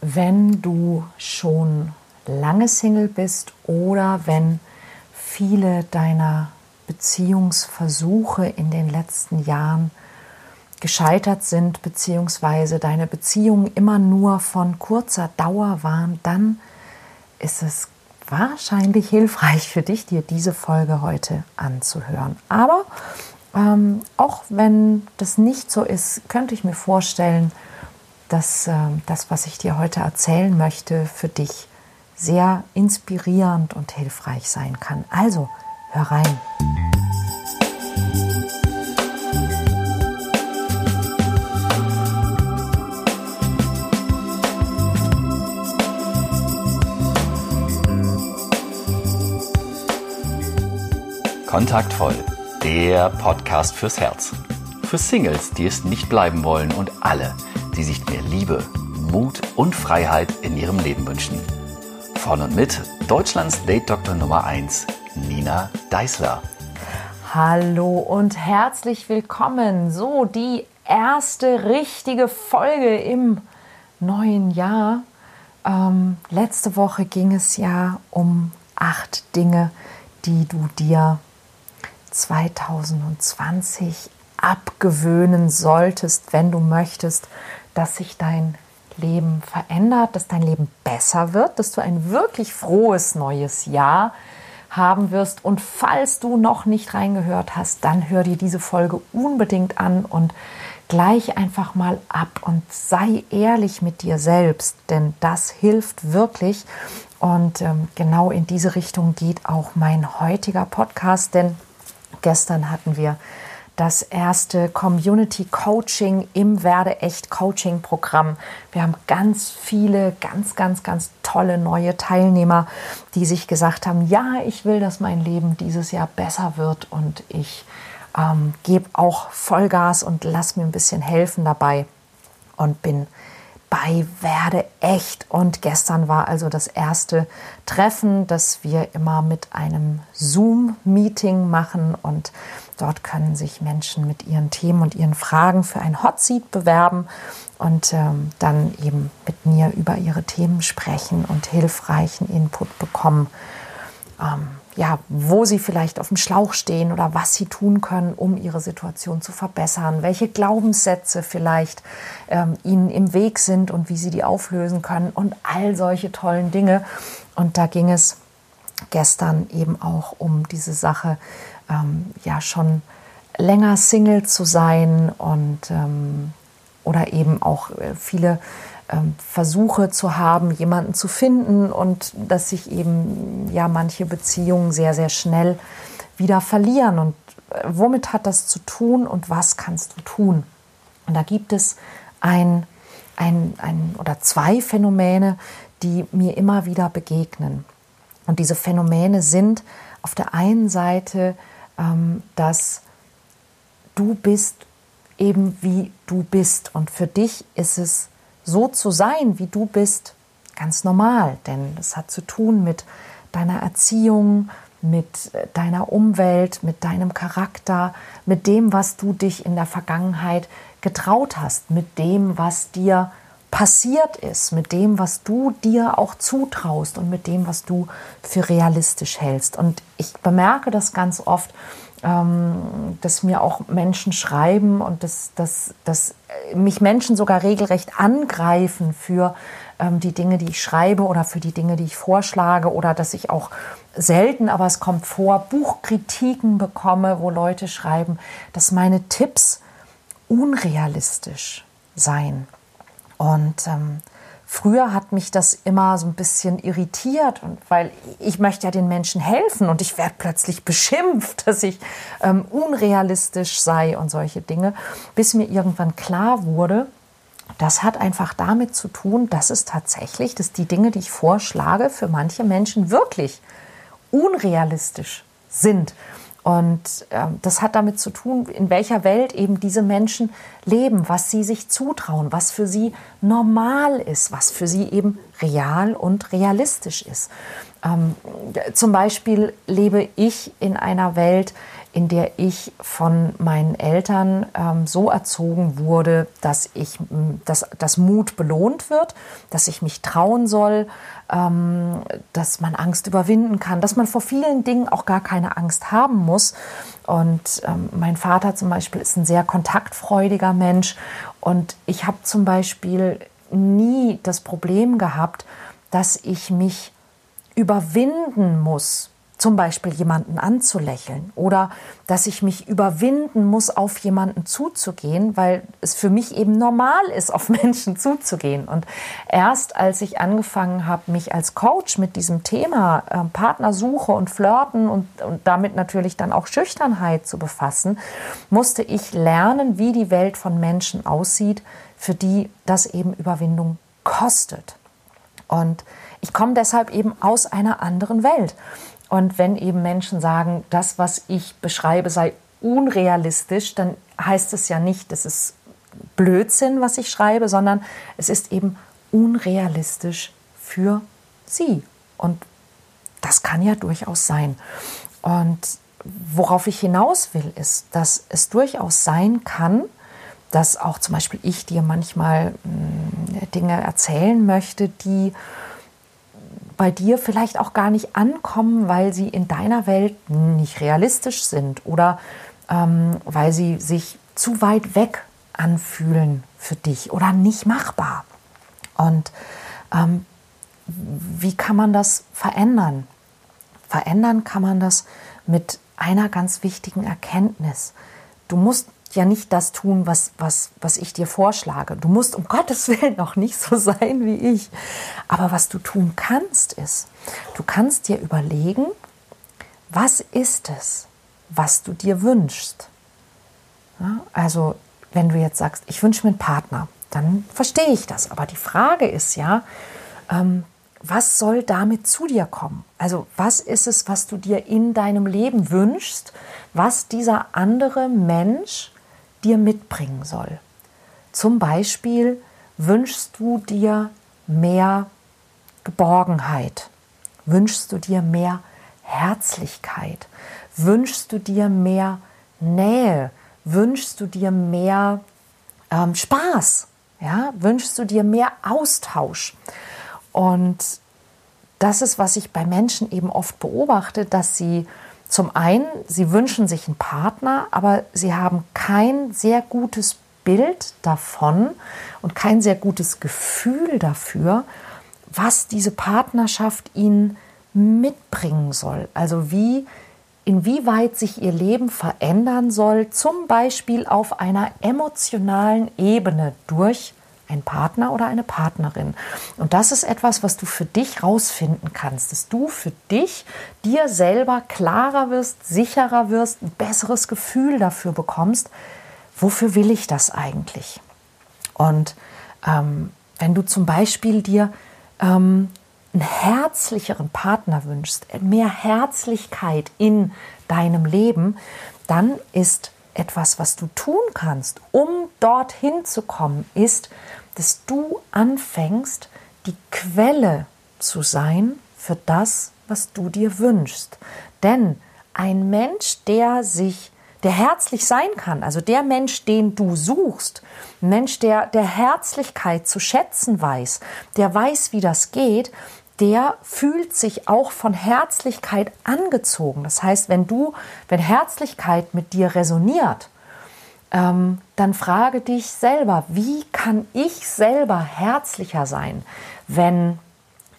wenn du schon lange Single bist oder wenn viele deiner Beziehungsversuche in den letzten Jahren gescheitert sind, beziehungsweise deine Beziehungen immer nur von kurzer Dauer waren, dann ist es wahrscheinlich hilfreich für dich, dir diese Folge heute anzuhören. Aber ähm, auch wenn das nicht so ist, könnte ich mir vorstellen, dass äh, das, was ich dir heute erzählen möchte, für dich sehr inspirierend und hilfreich sein kann. Also, hör rein. Kontaktvoll, der Podcast fürs Herz. Für Singles, die es nicht bleiben wollen und alle, die sich mehr Liebe, Mut und Freiheit in ihrem Leben wünschen. Von und mit Deutschlands Date Doktor Nummer 1, Nina Deißler. Hallo und herzlich willkommen. So, die erste richtige Folge im neuen Jahr. Ähm, letzte Woche ging es ja um acht Dinge, die du dir 2020 abgewöhnen solltest, wenn du möchtest, dass sich dein Leben verändert, dass dein Leben besser wird, dass du ein wirklich frohes neues Jahr haben wirst. Und falls du noch nicht reingehört hast, dann hör dir diese Folge unbedingt an und gleich einfach mal ab und sei ehrlich mit dir selbst, denn das hilft wirklich. Und ähm, genau in diese Richtung geht auch mein heutiger Podcast, denn Gestern hatten wir das erste Community Coaching im Werde echt Coaching Programm. Wir haben ganz viele, ganz, ganz, ganz tolle neue Teilnehmer, die sich gesagt haben, ja, ich will, dass mein Leben dieses Jahr besser wird und ich ähm, gebe auch Vollgas und lass mir ein bisschen helfen dabei und bin bei Werde echt. Und gestern war also das erste Treffen, das wir immer mit einem Zoom-Meeting machen. Und dort können sich Menschen mit ihren Themen und ihren Fragen für ein Hot Seat bewerben und ähm, dann eben mit mir über ihre Themen sprechen und hilfreichen Input bekommen. Ähm, ja, wo sie vielleicht auf dem Schlauch stehen oder was sie tun können, um ihre Situation zu verbessern, welche Glaubenssätze vielleicht ähm, ihnen im Weg sind und wie sie die auflösen können und all solche tollen Dinge. Und da ging es gestern eben auch um diese Sache, ähm, ja schon länger Single zu sein und ähm, oder eben auch äh, viele ähm, Versuche zu haben, jemanden zu finden und dass sich eben ja manche Beziehungen sehr, sehr schnell wieder verlieren. Und äh, womit hat das zu tun und was kannst du tun? Und da gibt es ein, ein, ein oder zwei Phänomene, die mir immer wieder begegnen. Und diese Phänomene sind auf der einen Seite, ähm, dass du bist eben wie du bist. Und für dich ist es so zu sein, wie du bist, ganz normal, denn es hat zu tun mit deiner Erziehung, mit äh, deiner Umwelt, mit deinem Charakter, mit dem, was du dich in der Vergangenheit getraut hast, mit dem, was dir passiert ist, mit dem, was du dir auch zutraust und mit dem, was du für realistisch hältst. Und ich bemerke das ganz oft, ähm, dass mir auch Menschen schreiben und dass, dass, dass mich Menschen sogar regelrecht angreifen für ähm, die Dinge, die ich schreibe oder für die Dinge, die ich vorschlage oder dass ich auch selten, aber es kommt vor, Buchkritiken bekomme, wo Leute schreiben, dass meine Tipps unrealistisch seien. Und ähm, Früher hat mich das immer so ein bisschen irritiert, und weil ich möchte ja den Menschen helfen und ich werde plötzlich beschimpft, dass ich ähm, unrealistisch sei und solche Dinge, bis mir irgendwann klar wurde, das hat einfach damit zu tun, dass es tatsächlich, dass die Dinge, die ich vorschlage, für manche Menschen wirklich unrealistisch sind. Und äh, das hat damit zu tun, in welcher Welt eben diese Menschen leben, was sie sich zutrauen, was für sie normal ist, was für sie eben real und realistisch ist. Ähm, zum Beispiel lebe ich in einer Welt, in der ich von meinen Eltern ähm, so erzogen wurde, dass ich, dass, dass Mut belohnt wird, dass ich mich trauen soll, ähm, dass man Angst überwinden kann, dass man vor vielen Dingen auch gar keine Angst haben muss. Und ähm, mein Vater zum Beispiel ist ein sehr kontaktfreudiger Mensch und ich habe zum Beispiel nie das Problem gehabt, dass ich mich überwinden muss, zum Beispiel jemanden anzulächeln oder dass ich mich überwinden muss, auf jemanden zuzugehen, weil es für mich eben normal ist, auf Menschen zuzugehen. Und erst als ich angefangen habe, mich als Coach mit diesem Thema äh, Partnersuche und Flirten und, und damit natürlich dann auch Schüchternheit zu befassen, musste ich lernen, wie die Welt von Menschen aussieht, für die das eben Überwindung kostet. Und ich komme deshalb eben aus einer anderen Welt. Und wenn eben Menschen sagen, das, was ich beschreibe, sei unrealistisch, dann heißt es ja nicht, das ist Blödsinn, was ich schreibe, sondern es ist eben unrealistisch für sie. Und das kann ja durchaus sein. Und worauf ich hinaus will, ist, dass es durchaus sein kann, dass auch zum Beispiel ich dir manchmal hm, Dinge erzählen möchte, die bei dir vielleicht auch gar nicht ankommen, weil sie in deiner Welt nicht realistisch sind oder ähm, weil sie sich zu weit weg anfühlen für dich oder nicht machbar. Und ähm, wie kann man das verändern? Verändern kann man das mit einer ganz wichtigen Erkenntnis. Du musst ja nicht das tun, was, was, was ich dir vorschlage. Du musst um Gottes Willen auch nicht so sein wie ich. Aber was du tun kannst, ist, du kannst dir überlegen, was ist es, was du dir wünschst. Ja, also, wenn du jetzt sagst, ich wünsche mir einen Partner, dann verstehe ich das. Aber die Frage ist ja, ähm, was soll damit zu dir kommen? Also was ist es, was du dir in deinem Leben wünschst, was dieser andere Mensch dir mitbringen soll. Zum Beispiel wünschst du dir mehr Geborgenheit, wünschst du dir mehr Herzlichkeit, wünschst du dir mehr Nähe, wünschst du dir mehr ähm, Spaß, ja, wünschst du dir mehr Austausch. Und das ist, was ich bei Menschen eben oft beobachte, dass sie zum einen, sie wünschen sich einen Partner, aber sie haben kein sehr gutes Bild davon und kein sehr gutes Gefühl dafür, was diese Partnerschaft ihnen mitbringen soll. Also wie, inwieweit sich ihr Leben verändern soll, zum Beispiel auf einer emotionalen Ebene durch ein Partner oder eine Partnerin. Und das ist etwas, was du für dich rausfinden kannst, dass du für dich dir selber klarer wirst, sicherer wirst, ein besseres Gefühl dafür bekommst, wofür will ich das eigentlich? Und ähm, wenn du zum Beispiel dir ähm, einen herzlicheren Partner wünschst, mehr Herzlichkeit in deinem Leben, dann ist etwas, was du tun kannst, um dorthin zu kommen, ist, dass du anfängst, die Quelle zu sein für das, was du dir wünschst. Denn ein Mensch, der sich, der herzlich sein kann, also der Mensch, den du suchst, ein Mensch, der der Herzlichkeit zu schätzen weiß, der weiß, wie das geht, der fühlt sich auch von Herzlichkeit angezogen. Das heißt, wenn du, wenn Herzlichkeit mit dir resoniert, ähm, dann frage dich selber, wie kann ich selber herzlicher sein, wenn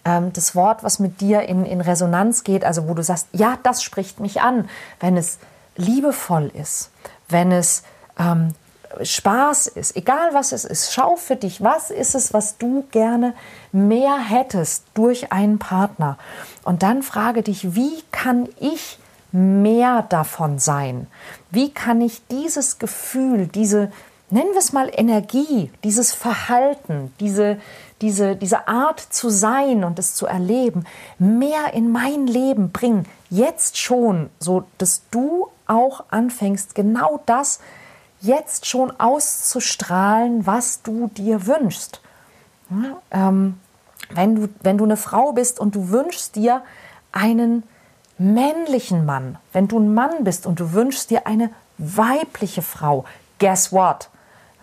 ähm, das Wort, was mit dir in, in Resonanz geht, also wo du sagst, ja, das spricht mich an, wenn es liebevoll ist, wenn es ähm, Spaß ist, egal was es ist, schau für dich, was ist es, was du gerne mehr hättest durch einen Partner. Und dann frage dich, wie kann ich mehr davon sein? Wie kann ich dieses Gefühl, diese, nennen wir es mal Energie, dieses Verhalten, diese, diese, diese Art zu sein und es zu erleben, mehr in mein Leben bringen? Jetzt schon, so dass du auch anfängst, genau das jetzt schon auszustrahlen, was du dir wünschst. Ja, ähm, wenn, du, wenn du eine Frau bist und du wünschst dir einen männlichen Mann, wenn du ein Mann bist und du wünschst dir eine weibliche Frau, guess what?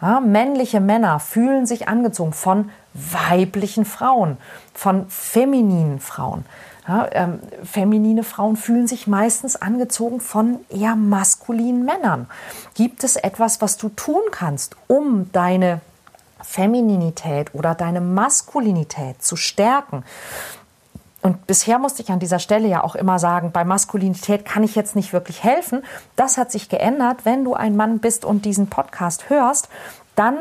Ja, männliche Männer fühlen sich angezogen von weiblichen Frauen, von femininen Frauen. Ja, ähm, feminine Frauen fühlen sich meistens angezogen von eher maskulinen Männern. Gibt es etwas, was du tun kannst, um deine Femininität oder deine Maskulinität zu stärken? Und bisher musste ich an dieser Stelle ja auch immer sagen, bei Maskulinität kann ich jetzt nicht wirklich helfen. Das hat sich geändert. Wenn du ein Mann bist und diesen Podcast hörst, dann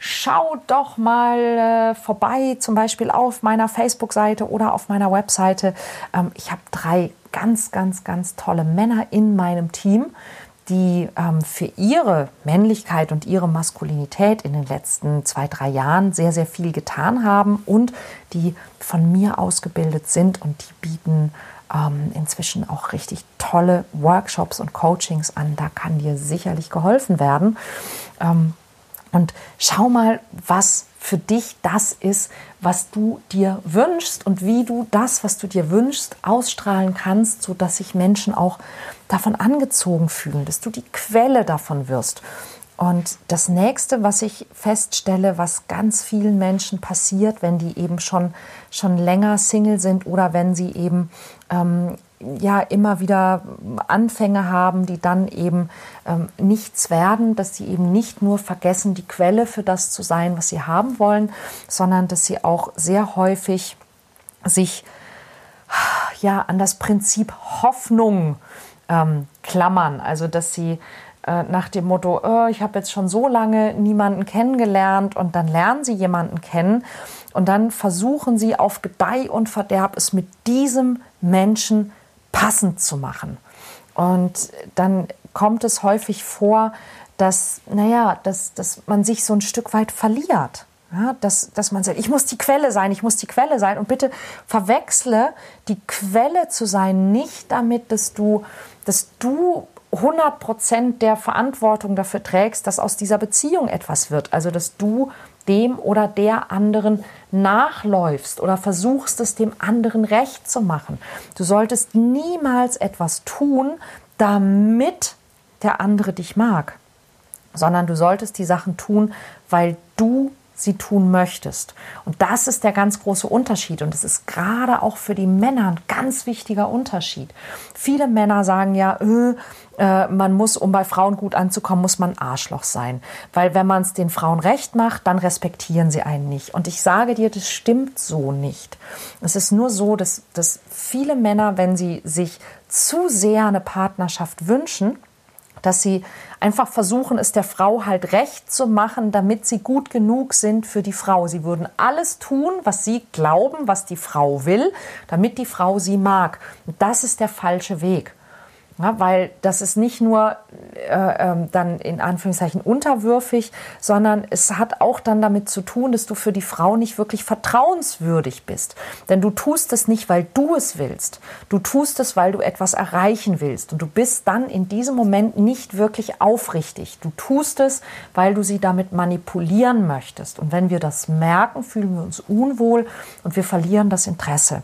schau doch mal äh, vorbei, zum Beispiel auf meiner Facebook-Seite oder auf meiner Webseite. Ähm, ich habe drei ganz, ganz, ganz tolle Männer in meinem Team, die ähm, für ihre Männlichkeit und ihre Maskulinität in den letzten zwei, drei Jahren sehr, sehr viel getan haben und die von mir ausgebildet sind und die bieten ähm, inzwischen auch richtig tolle Workshops und Coachings an. Da kann dir sicherlich geholfen werden. Ähm, und schau mal, was für dich das ist, was du dir wünschst und wie du das, was du dir wünschst, ausstrahlen kannst, sodass sich Menschen auch davon angezogen fühlen, dass du die Quelle davon wirst. Und das nächste, was ich feststelle, was ganz vielen Menschen passiert, wenn die eben schon, schon länger Single sind oder wenn sie eben ähm, ja immer wieder Anfänge haben, die dann eben ähm, nichts werden, dass sie eben nicht nur vergessen, die Quelle für das zu sein, was sie haben wollen, sondern dass sie auch sehr häufig sich ja an das Prinzip Hoffnung ähm, klammern, also dass sie äh, nach dem Motto, oh, ich habe jetzt schon so lange niemanden kennengelernt und dann lernen sie jemanden kennen und dann versuchen sie auf Gedeih und Verderb es mit diesem Menschen passend zu machen. Und dann kommt es häufig vor, dass, naja, dass, dass man sich so ein Stück weit verliert. Ja, dass, dass man sagt, ich muss die Quelle sein, ich muss die Quelle sein. Und bitte verwechsle die Quelle zu sein nicht damit, dass du, dass du 100 Prozent der Verantwortung dafür trägst, dass aus dieser Beziehung etwas wird. Also, dass du dem oder der anderen nachläufst oder versuchst es dem anderen recht zu machen. Du solltest niemals etwas tun, damit der andere dich mag, sondern du solltest die Sachen tun, weil du sie tun möchtest. Und das ist der ganz große Unterschied. Und es ist gerade auch für die Männer ein ganz wichtiger Unterschied. Viele Männer sagen ja, äh, äh, man muss, um bei Frauen gut anzukommen, muss man Arschloch sein. Weil wenn man es den Frauen recht macht, dann respektieren sie einen nicht. Und ich sage dir, das stimmt so nicht. Es ist nur so, dass, dass viele Männer, wenn sie sich zu sehr eine Partnerschaft wünschen, dass sie einfach versuchen, es der Frau halt recht zu machen, damit sie gut genug sind für die Frau. Sie würden alles tun, was sie glauben, was die Frau will, damit die Frau sie mag. Und das ist der falsche Weg. Ja, weil das ist nicht nur äh, äh, dann in Anführungszeichen unterwürfig, sondern es hat auch dann damit zu tun, dass du für die Frau nicht wirklich vertrauenswürdig bist. Denn du tust es nicht, weil du es willst. Du tust es, weil du etwas erreichen willst. Und du bist dann in diesem Moment nicht wirklich aufrichtig. Du tust es, weil du sie damit manipulieren möchtest. Und wenn wir das merken, fühlen wir uns unwohl und wir verlieren das Interesse.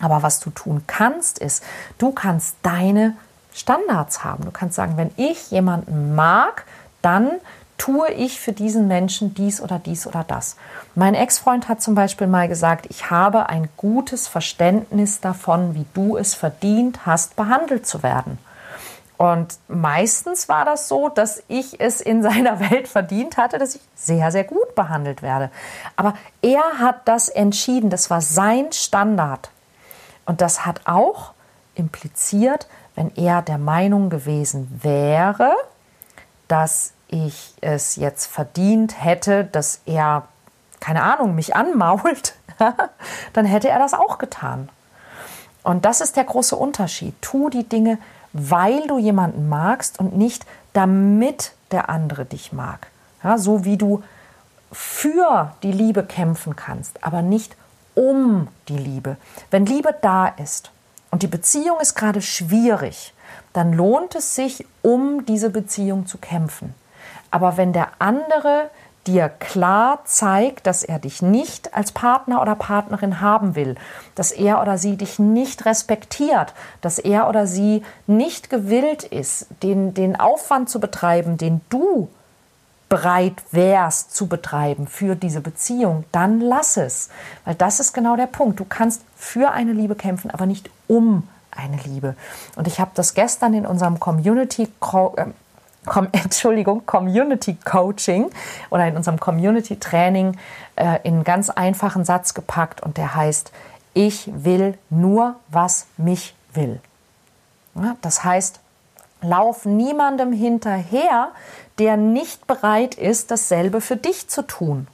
Aber was du tun kannst, ist, du kannst deine Standards haben. Du kannst sagen, wenn ich jemanden mag, dann tue ich für diesen Menschen dies oder dies oder das. Mein Ex-Freund hat zum Beispiel mal gesagt, ich habe ein gutes Verständnis davon, wie du es verdient hast, behandelt zu werden. Und meistens war das so, dass ich es in seiner Welt verdient hatte, dass ich sehr, sehr gut behandelt werde. Aber er hat das entschieden, das war sein Standard. Und das hat auch impliziert, wenn er der Meinung gewesen wäre, dass ich es jetzt verdient hätte, dass er, keine Ahnung, mich anmault, dann hätte er das auch getan. Und das ist der große Unterschied. Tu die Dinge, weil du jemanden magst und nicht damit der andere dich mag. Ja, so wie du für die Liebe kämpfen kannst, aber nicht um die Liebe. Wenn Liebe da ist und die Beziehung ist gerade schwierig, dann lohnt es sich, um diese Beziehung zu kämpfen. Aber wenn der andere dir klar zeigt, dass er dich nicht als Partner oder Partnerin haben will, dass er oder sie dich nicht respektiert, dass er oder sie nicht gewillt ist, den, den Aufwand zu betreiben, den du bereit wärst zu betreiben für diese Beziehung, dann lass es. Weil das ist genau der Punkt. Du kannst für eine Liebe kämpfen, aber nicht um eine Liebe. Und ich habe das gestern in unserem Community äh, Com Entschuldigung, Community Coaching oder in unserem Community Training äh, in einen ganz einfachen Satz gepackt und der heißt, ich will nur, was mich will. Ja, das heißt, lauf niemandem hinterher, der nicht bereit ist, dasselbe für dich zu tun.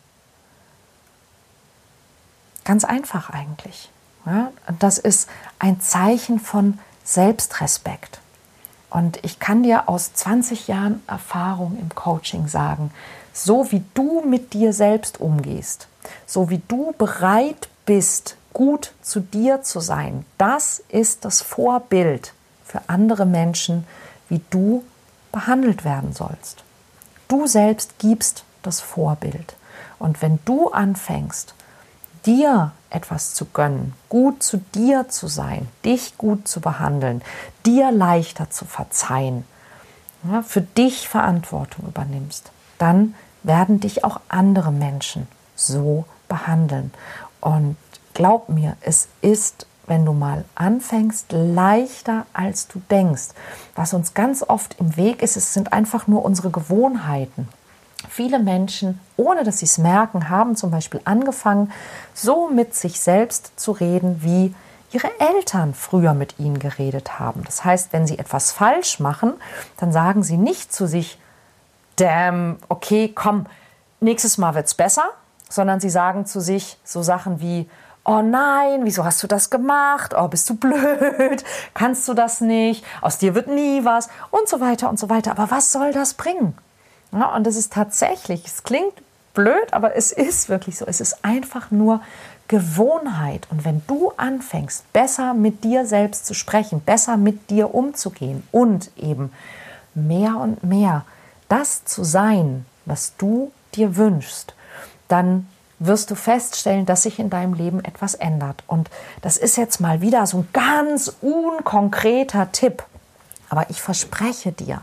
Ganz einfach eigentlich. Ja, das ist ein Zeichen von Selbstrespekt. Und ich kann dir aus 20 Jahren Erfahrung im Coaching sagen, so wie du mit dir selbst umgehst, so wie du bereit bist, gut zu dir zu sein, das ist das Vorbild für andere Menschen, wie du behandelt werden sollst. Du selbst gibst das Vorbild. Und wenn du anfängst, dir etwas zu gönnen, gut zu dir zu sein, dich gut zu behandeln, dir leichter zu verzeihen, für dich Verantwortung übernimmst, dann werden dich auch andere Menschen so behandeln. Und glaub mir, es ist, wenn du mal anfängst, leichter als du denkst. Was uns ganz oft im Weg ist, es sind einfach nur unsere Gewohnheiten. Viele Menschen, ohne dass sie es merken, haben zum Beispiel angefangen, so mit sich selbst zu reden, wie ihre Eltern früher mit ihnen geredet haben. Das heißt, wenn sie etwas falsch machen, dann sagen sie nicht zu sich, damn, okay, komm, nächstes Mal wird es besser, sondern sie sagen zu sich so Sachen wie, oh nein, wieso hast du das gemacht? Oh, bist du blöd? Kannst du das nicht? Aus dir wird nie was und so weiter und so weiter. Aber was soll das bringen? Ja, und es ist tatsächlich, es klingt blöd, aber es ist wirklich so. Es ist einfach nur Gewohnheit. Und wenn du anfängst, besser mit dir selbst zu sprechen, besser mit dir umzugehen und eben mehr und mehr das zu sein, was du dir wünschst, dann wirst du feststellen, dass sich in deinem Leben etwas ändert. Und das ist jetzt mal wieder so ein ganz unkonkreter Tipp. Aber ich verspreche dir,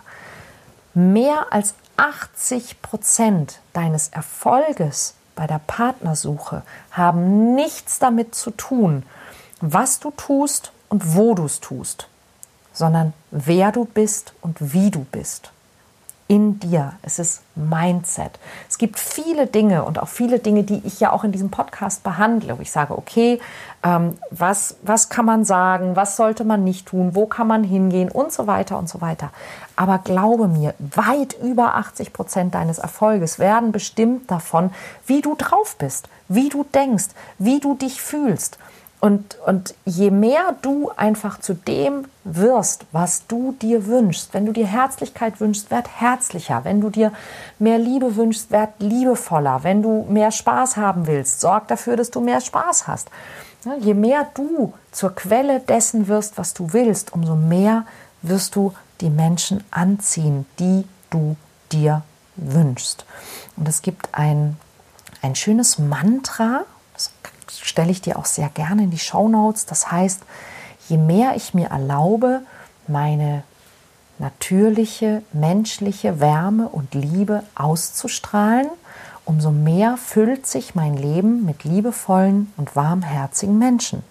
mehr als 80 Prozent deines Erfolges bei der Partnersuche haben nichts damit zu tun, was du tust und wo du es tust, sondern wer du bist und wie du bist in dir. Es ist Mindset. Es gibt viele Dinge und auch viele Dinge, die ich ja auch in diesem Podcast behandle, wo ich sage, okay, ähm, was, was kann man sagen, was sollte man nicht tun, wo kann man hingehen und so weiter und so weiter. Aber glaube mir, weit über 80 Prozent deines Erfolges werden bestimmt davon, wie du drauf bist, wie du denkst, wie du dich fühlst. Und, und je mehr du einfach zu dem wirst, was du dir wünschst, wenn du dir Herzlichkeit wünschst, werd herzlicher. Wenn du dir mehr Liebe wünschst, werd liebevoller. Wenn du mehr Spaß haben willst, sorg dafür, dass du mehr Spaß hast. Je mehr du zur Quelle dessen wirst, was du willst, umso mehr wirst du die Menschen anziehen, die du dir wünschst. Und es gibt ein, ein schönes Mantra, stelle ich dir auch sehr gerne in die Show Notes. Das heißt, je mehr ich mir erlaube, meine natürliche menschliche Wärme und Liebe auszustrahlen, umso mehr füllt sich mein Leben mit liebevollen und warmherzigen Menschen.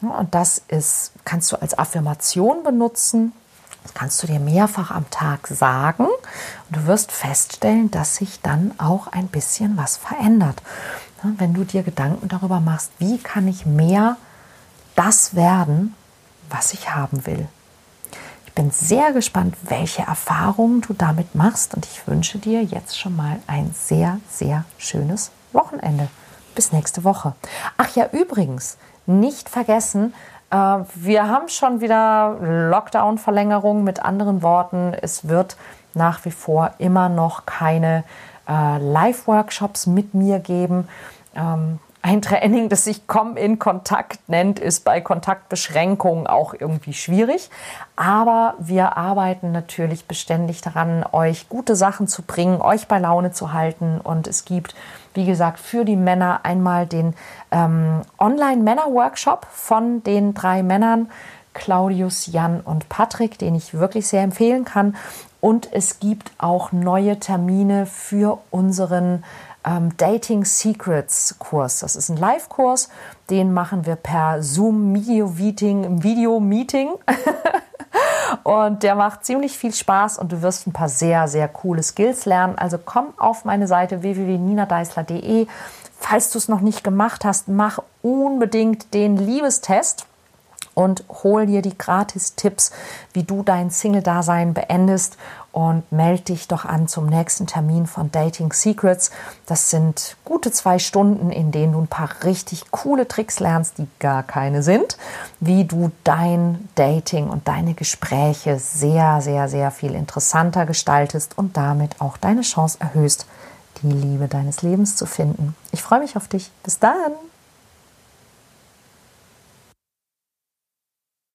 Und das ist, kannst du als Affirmation benutzen, das kannst du dir mehrfach am Tag sagen und du wirst feststellen, dass sich dann auch ein bisschen was verändert. Wenn du dir Gedanken darüber machst, wie kann ich mehr das werden, was ich haben will. Ich bin sehr gespannt, welche Erfahrungen du damit machst und ich wünsche dir jetzt schon mal ein sehr, sehr schönes Wochenende. Bis nächste Woche. Ach ja, übrigens, nicht vergessen, äh, wir haben schon wieder Lockdown-Verlängerung. Mit anderen Worten, es wird nach wie vor immer noch keine äh, Live-Workshops mit mir geben. Ähm, Ein Training, das sich Komm in Kontakt nennt, ist bei Kontaktbeschränkungen auch irgendwie schwierig. Aber wir arbeiten natürlich beständig daran, euch gute Sachen zu bringen, euch bei Laune zu halten. Und es gibt, wie gesagt, für die Männer einmal den ähm, Online-Männer-Workshop von den drei Männern. Claudius, Jan und Patrick, den ich wirklich sehr empfehlen kann. Und es gibt auch neue Termine für unseren ähm, Dating Secrets Kurs. Das ist ein Live-Kurs, den machen wir per Zoom Video Meeting, Video Meeting. und der macht ziemlich viel Spaß und du wirst ein paar sehr, sehr coole Skills lernen. Also komm auf meine Seite www.ninadeisler.de. Falls du es noch nicht gemacht hast, mach unbedingt den Liebestest und hol dir die Gratis-Tipps, wie du dein Single-Dasein beendest und melde dich doch an zum nächsten Termin von Dating Secrets. Das sind gute zwei Stunden, in denen du ein paar richtig coole Tricks lernst, die gar keine sind, wie du dein Dating und deine Gespräche sehr, sehr, sehr viel interessanter gestaltest und damit auch deine Chance erhöhst, die Liebe deines Lebens zu finden. Ich freue mich auf dich. Bis dann!